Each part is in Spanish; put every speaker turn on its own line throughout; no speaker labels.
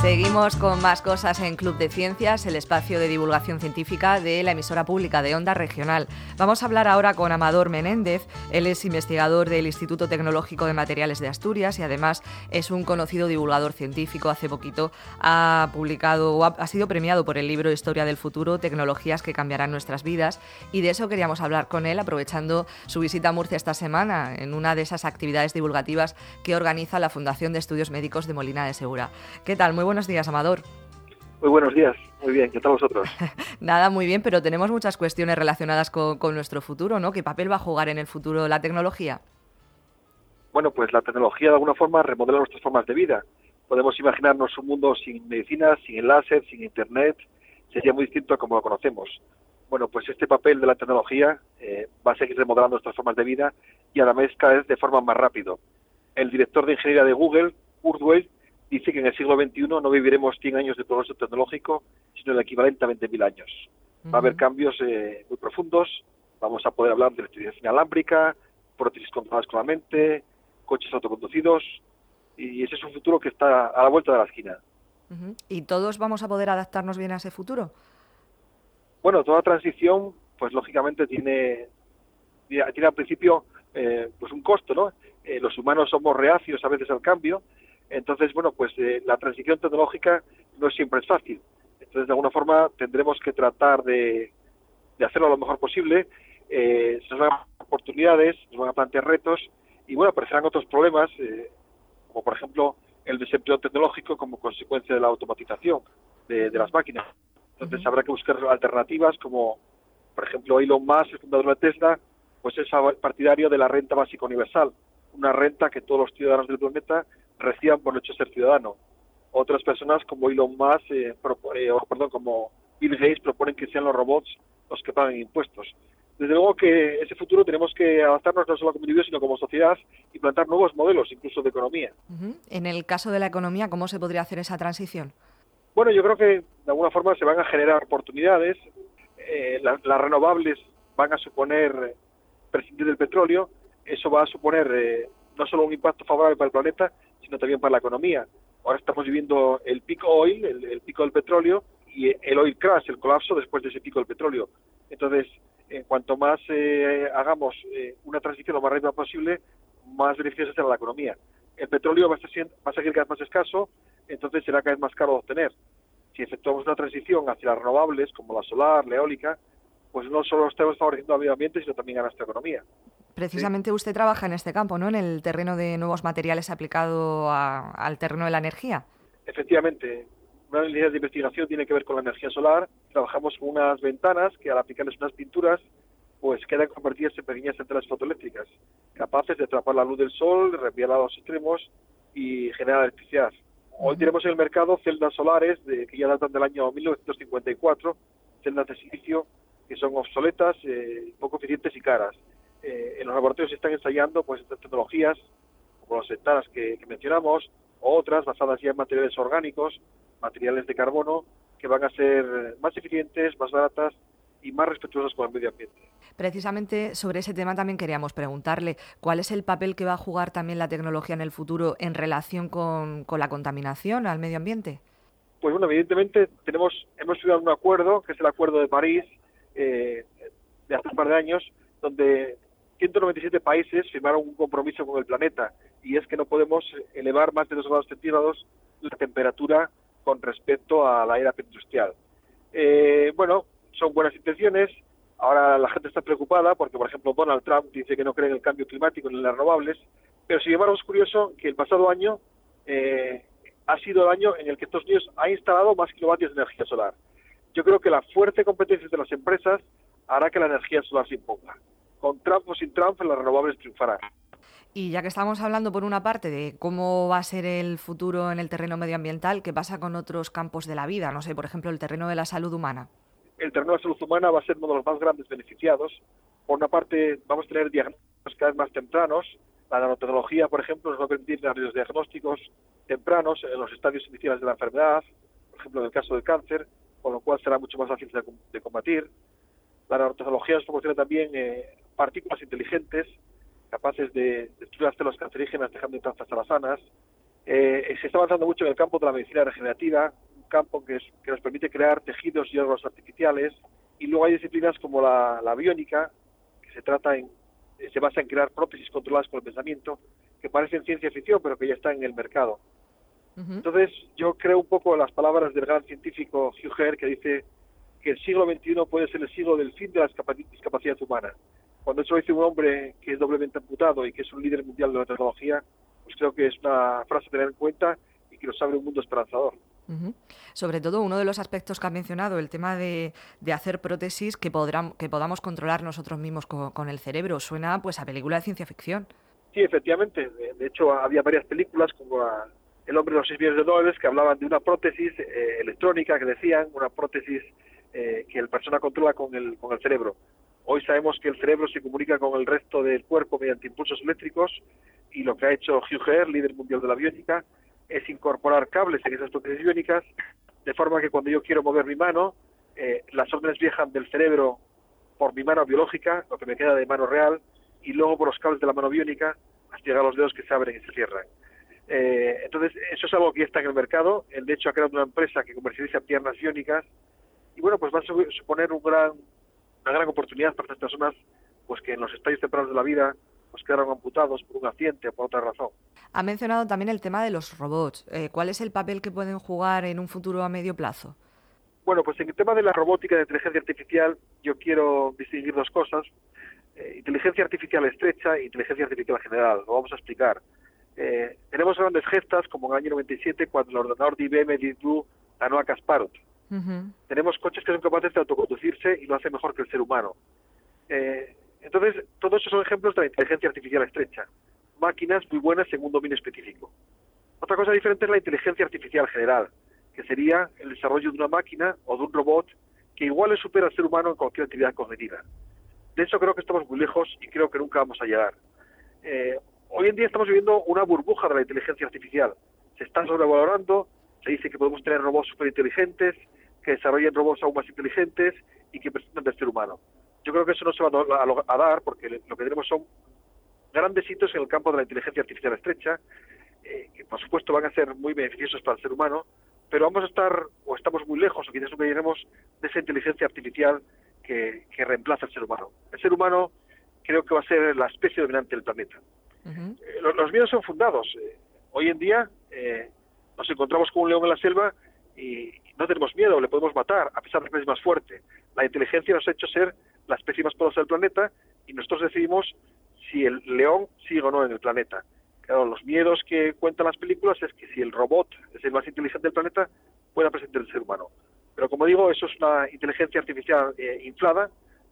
Seguimos con más cosas en Club de Ciencias, el espacio de divulgación científica de la emisora pública de Onda Regional. Vamos a hablar ahora con Amador Menéndez. Él es investigador del Instituto Tecnológico de Materiales de Asturias y además es un conocido divulgador científico. Hace poquito ha publicado o ha, sido premiado por el libro Historia del Futuro, Tecnologías que cambiarán nuestras vidas. Y de eso queríamos hablar con él, aprovechando su visita a Murcia esta semana, en una de esas actividades divulgativas que organiza la Fundación de Estudios Médicos de Molina de Segura. ¿Qué tal? Muy buenos días, Amador.
Muy buenos días, muy bien, ¿qué tal vosotros?
Nada, muy bien, pero tenemos muchas cuestiones relacionadas con, nuestro futuro, ¿no? ¿Qué papel va a jugar en el futuro la tecnología?
Bueno, pues la tecnología de alguna forma remodela nuestras formas de vida. Podemos imaginarnos un mundo sin medicina, sin láser, sin internet, sería muy distinto a como lo conocemos. Bueno, pues este papel de la tecnología eh, va a seguir remodelando nuestras formas de vida y además cada vez de forma más rápido. El director de ingeniería de Google, Kurzweil, dice que en el siglo XXI no viviremos 100 años de progreso tecnológico, sino el equivalente a 20.000 años. Va a haber cambios eh, muy profundos, vamos a poder hablar de electricidad inalámbrica, prótesis controladas con la mente, coches autoconducidos, y ese es un futuro que está a la vuelta de la esquina.
¿Y todos vamos a poder adaptarnos bien a ese futuro?
Bueno, toda transición, pues lógicamente tiene, tiene al principio eh, pues un costo, ¿no? Eh, los humanos somos reacios a veces al cambio, entonces, bueno, pues eh, la transición tecnológica no siempre es fácil. Entonces, de alguna forma, tendremos que tratar de, hacerlo lo mejor posible. Eh, se nos van a oportunidades, se nos van a plantear retos y, bueno, aparecerán otros problemas, eh, como por ejemplo el desempleo tecnológico como consecuencia de la automatización de, las máquinas. Entonces, habrá que buscar alternativas como, por ejemplo, Elon Musk, el fundador de Tesla, pues es partidario de la renta básica universal, una renta que todos los ciudadanos del planeta reciban por el hecho de ser ciudadano. Otras personas como Elon Musk, eh, eh, o, perdón, como Bill Gates proponen que sean los robots los que paguen impuestos. Desde luego que ese futuro tenemos que adaptarnos no solo como individuos, sino como sociedad y plantar nuevos modelos, incluso de economía.
En el caso de la economía, ¿cómo se podría hacer esa transición?
Bueno, yo creo que de alguna forma se van a generar oportunidades. Eh, las renovables van a suponer prescindir del petróleo. Eso va a suponer no solo un impacto favorable para el planeta, sino también para la economía. Ahora estamos viviendo el pico oil, el, pico del petróleo, y el oil crash, el colapso después de ese pico del petróleo. Entonces, en cuanto más eh, hagamos eh, una transición lo más rápida posible, más beneficiosa será la economía. El petróleo va a, va a seguir cada vez más escaso, entonces será cada vez más caro de obtener. Si efectuamos una transición hacia las renovables, como la solar, la eólica, pues no solo estamos favoreciendo al medio ambiente, sino también a nuestra economía.
Precisamente usted trabaja en este campo, ¿no? En el terreno de nuevos materiales aplicado al terreno de la energía.
Efectivamente, una línea de investigación tiene que ver con la energía solar. Trabajamos con unas ventanas que al aplicarles unas pinturas, pues quedan convertidas en pequeñas centrales fotoeléctricas, capaces de atrapar la luz del sol, reenviarla a los extremos y generar electricidad. Hoy tenemos en el mercado celdas solares de, que ya datan del año 1954, celdas de silicio que son obsoletas, eh, poco eficientes y caras. Eh, en los laboratorios se están ensayando pues estas tecnologías, como las ventanas que, mencionamos, o otras basadas ya en materiales orgánicos, materiales de carbono, que van a ser más eficientes, más baratas y más respetuosas con el medio ambiente.
Precisamente sobre ese tema también queríamos preguntarle cuál es el papel que va a jugar también la tecnología en el futuro en relación con, la contaminación al medio ambiente.
Pues bueno, evidentemente tenemos hemos estudiado un acuerdo, que es el Acuerdo de París, eh, de hace un par de años, donde 197 países firmaron un compromiso con el planeta y es que no podemos elevar más de 2 grados centígrados la temperatura con respecto a la era industrial. Eh, bueno, son buenas intenciones. Ahora la gente está preocupada porque, por ejemplo, Donald Trump dice que no cree en el cambio climático ni en las renovables, pero sin embargo es curioso que el pasado año eh, ha sido el año en el que Estados Unidos ha instalado más kilovatios de energía solar. Yo creo que la fuerte competencia de las empresas hará que la energía solar se imponga con Trump o sin Trump, las renovables triunfarán.
Y ya que estamos hablando por una parte de cómo va a ser el futuro en el terreno medioambiental, ¿qué pasa con otros campos de la vida? No sé, por ejemplo, el terreno de la salud humana.
El terreno de la salud humana va a ser uno de los más grandes beneficiados. Por una parte, vamos a tener diagnósticos cada vez más tempranos. La nanotecnología, por ejemplo, nos va a permitir dar los diagnósticos tempranos en los estadios iniciales de la enfermedad, por ejemplo, en el caso del cáncer, con lo cual será mucho más fácil de, combatir. La nanotecnología nos proporciona también eh, partículas inteligentes capaces de destruir las células cancerígenas dejando intactas a las sanas. Eh, se está avanzando mucho en el campo de la medicina regenerativa, un campo que, que nos permite crear tejidos y órganos artificiales, y luego hay disciplinas como la, la biónica, que se trata en, se basa en crear prótesis controladas por el pensamiento, que parecen ciencia ficción, pero que ya están en el mercado. Entonces, yo creo un poco las palabras del gran científico Hugh Herr, que dice que el siglo XXI puede ser el siglo del fin de la discapacidad humana. Cuando eso dice un hombre que es doblemente amputado y que es un líder mundial de la tecnología, pues creo que es una frase a tener en cuenta y que nos abre un mundo esperanzador.
Sobre todo uno de los aspectos que ha mencionado, el tema de, hacer prótesis que, que podamos controlar nosotros mismos con, el cerebro. Suena pues a película de ciencia ficción.
Sí, efectivamente. De, hecho, había varias películas como El hombre de los seis millones de dólares que hablaban de una prótesis eh, electrónica que decían, una prótesis eh, que el persona controla con el, con el cerebro. Hoy sabemos que el cerebro se comunica con el resto del cuerpo mediante impulsos eléctricos y lo que ha hecho Hugh líder mundial de la biónica, es incorporar cables en esas prótesis biónicas de forma que cuando yo quiero mover mi mano, eh, las órdenes viajan del cerebro por mi mano biológica, lo que me queda de mano real, y luego por los cables de la mano biónica hasta llegar a los dedos que se abren y se cierran. Eh, entonces, eso es algo que ya está en el mercado. El de hecho ha creado una empresa que comercializa piernas biónicas y bueno, pues va a suponer un gran, una gran oportunidad para estas personas pues que en los estadios tempranos de la vida pues quedaron amputados por un accidente o por otra razón.
Ha mencionado también el tema de los robots. Eh, ¿Cuál es el papel que pueden jugar en un futuro a medio plazo?
Bueno, pues en el tema de la robótica y de inteligencia artificial yo quiero distinguir dos cosas. Eh, inteligencia artificial estrecha e inteligencia artificial general. Lo vamos a explicar. Eh, tenemos grandes gestas como en el año 97 cuando el ordenador de IBM Deep Blue ganó a Kasparov. Tenemos coches que son capaces de autoconducirse y lo hacen mejor que el ser humano. Eh, entonces, todos esos son ejemplos de la inteligencia artificial estrecha. Máquinas muy buenas en un dominio específico. Otra cosa diferente es la inteligencia artificial general, que sería el desarrollo de una máquina o de un robot que igual le supera al ser humano en cualquier actividad cognitiva. De eso creo que estamos muy lejos y creo que nunca vamos a llegar. Eh, hoy en día estamos viviendo una burbuja de la inteligencia artificial. Se está sobrevalorando, se dice que podemos tener robots superinteligentes, que desarrollen robots aún más inteligentes y que presenten del ser humano. Yo creo que eso no se va a, dar porque lo que tenemos son grandes hitos en el campo de la inteligencia artificial estrecha, eh, que por supuesto van a ser muy beneficiosos para el ser humano, pero vamos a estar o estamos muy lejos o quizás nunca lleguemos de esa inteligencia artificial que, reemplaza al ser humano. El ser humano creo que va a ser la especie dominante del planeta. Eh, los, miedos son fundados. Eh, hoy en día nos encontramos con un león en la selva y no tenemos miedo, le podemos matar, a pesar de que es más fuerte. La inteligencia nos ha hecho ser la especie más poderosa del planeta y nosotros decidimos si el león sigue o no en el planeta. Claro, los miedos que cuentan las películas es que si el robot es el más inteligente del planeta, pueda presentar el ser humano. Pero como digo, eso es una inteligencia artificial eh, inflada,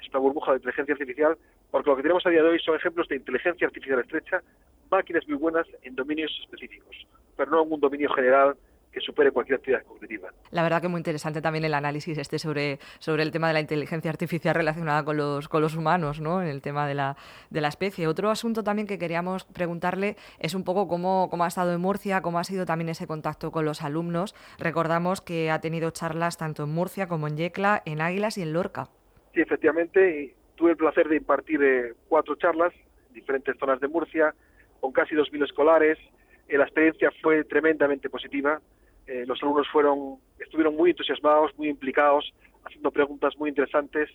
es una burbuja de inteligencia artificial, porque lo que tenemos a día de hoy son ejemplos de inteligencia artificial estrecha, máquinas muy buenas en dominios específicos, pero no en un dominio general que supere cualquier actividad cognitiva.
La verdad que muy interesante también el análisis este sobre, sobre el tema de la inteligencia artificial relacionada con los, con los humanos, ¿no? en el tema de la, de la especie. Otro asunto también que queríamos preguntarle es un poco cómo, cómo ha estado en Murcia, cómo ha sido también ese contacto con los alumnos. Recordamos que ha tenido charlas tanto en Murcia como en Yecla, en Águilas y en Lorca.
Sí, efectivamente, y tuve el placer de impartir eh, cuatro charlas en diferentes zonas de Murcia, con casi 2.000 escolares. Eh, la experiencia fue tremendamente positiva eh, los alumnos fueron, estuvieron muy entusiasmados, muy implicados, haciendo preguntas muy interesantes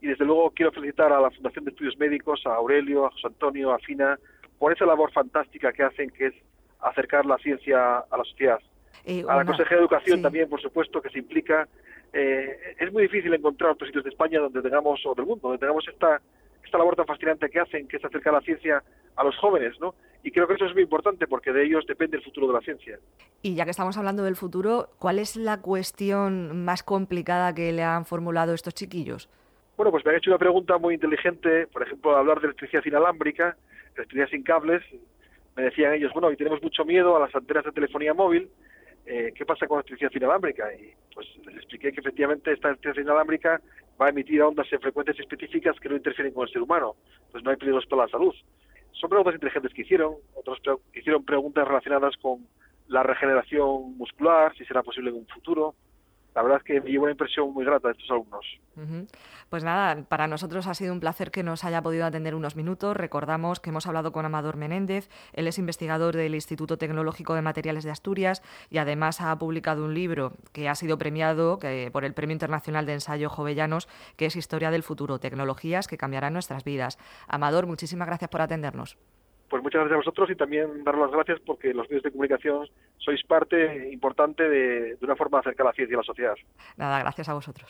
y desde luego quiero felicitar a la Fundación de Estudios Médicos, a Aurelio, a José Antonio, a Fina, por esa labor fantástica que hacen, que es acercar la ciencia a la sociedad. Eh, a la Consejería de Educación también, por supuesto, que se implica. Eh, es muy difícil encontrar otros sitios de España donde tengamos, o del mundo, donde tengamos esta, esta labor tan fascinante que hacen, que es acercar la ciencia a los jóvenes, ¿no? Y creo que eso es muy importante porque de ellos depende el futuro de la ciencia.
Y ya que estamos hablando del futuro, ¿cuál es la cuestión más complicada que le han formulado estos chiquillos?
Bueno, pues me han hecho una pregunta muy inteligente, por ejemplo, hablar de electricidad inalámbrica, electricidad sin cables. Me decían ellos, bueno, hoy tenemos mucho miedo a las antenas de telefonía móvil, eh, ¿qué pasa con la electricidad inalámbrica? Y pues les expliqué que efectivamente esta electricidad inalámbrica va a emitir ondas en frecuencias específicas que no interfieren con el ser humano, pues no hay peligros para la salud. Son preguntas inteligentes que hicieron, otros hicieron preguntas relacionadas con la regeneración muscular, si será posible en un futuro, la verdad es que me llevo una impresión muy grata de estos alumnos.
Pues nada, para nosotros ha sido un placer que nos haya podido atender unos minutos. Recordamos que hemos hablado con Amador Menéndez, él es investigador del Instituto Tecnológico de Materiales de Asturias y además ha publicado un libro que ha sido premiado por el Premio Internacional de Ensayo Jovellanos, que es Historia del Futuro, Tecnologías que cambiarán nuestras vidas. Amador, muchísimas gracias por atendernos.
Pues muchas gracias a vosotros y también dar las gracias porque los medios de comunicación sois parte importante de, de una forma de acercar la ciencia a la sociedad.
Nada, gracias a vosotros.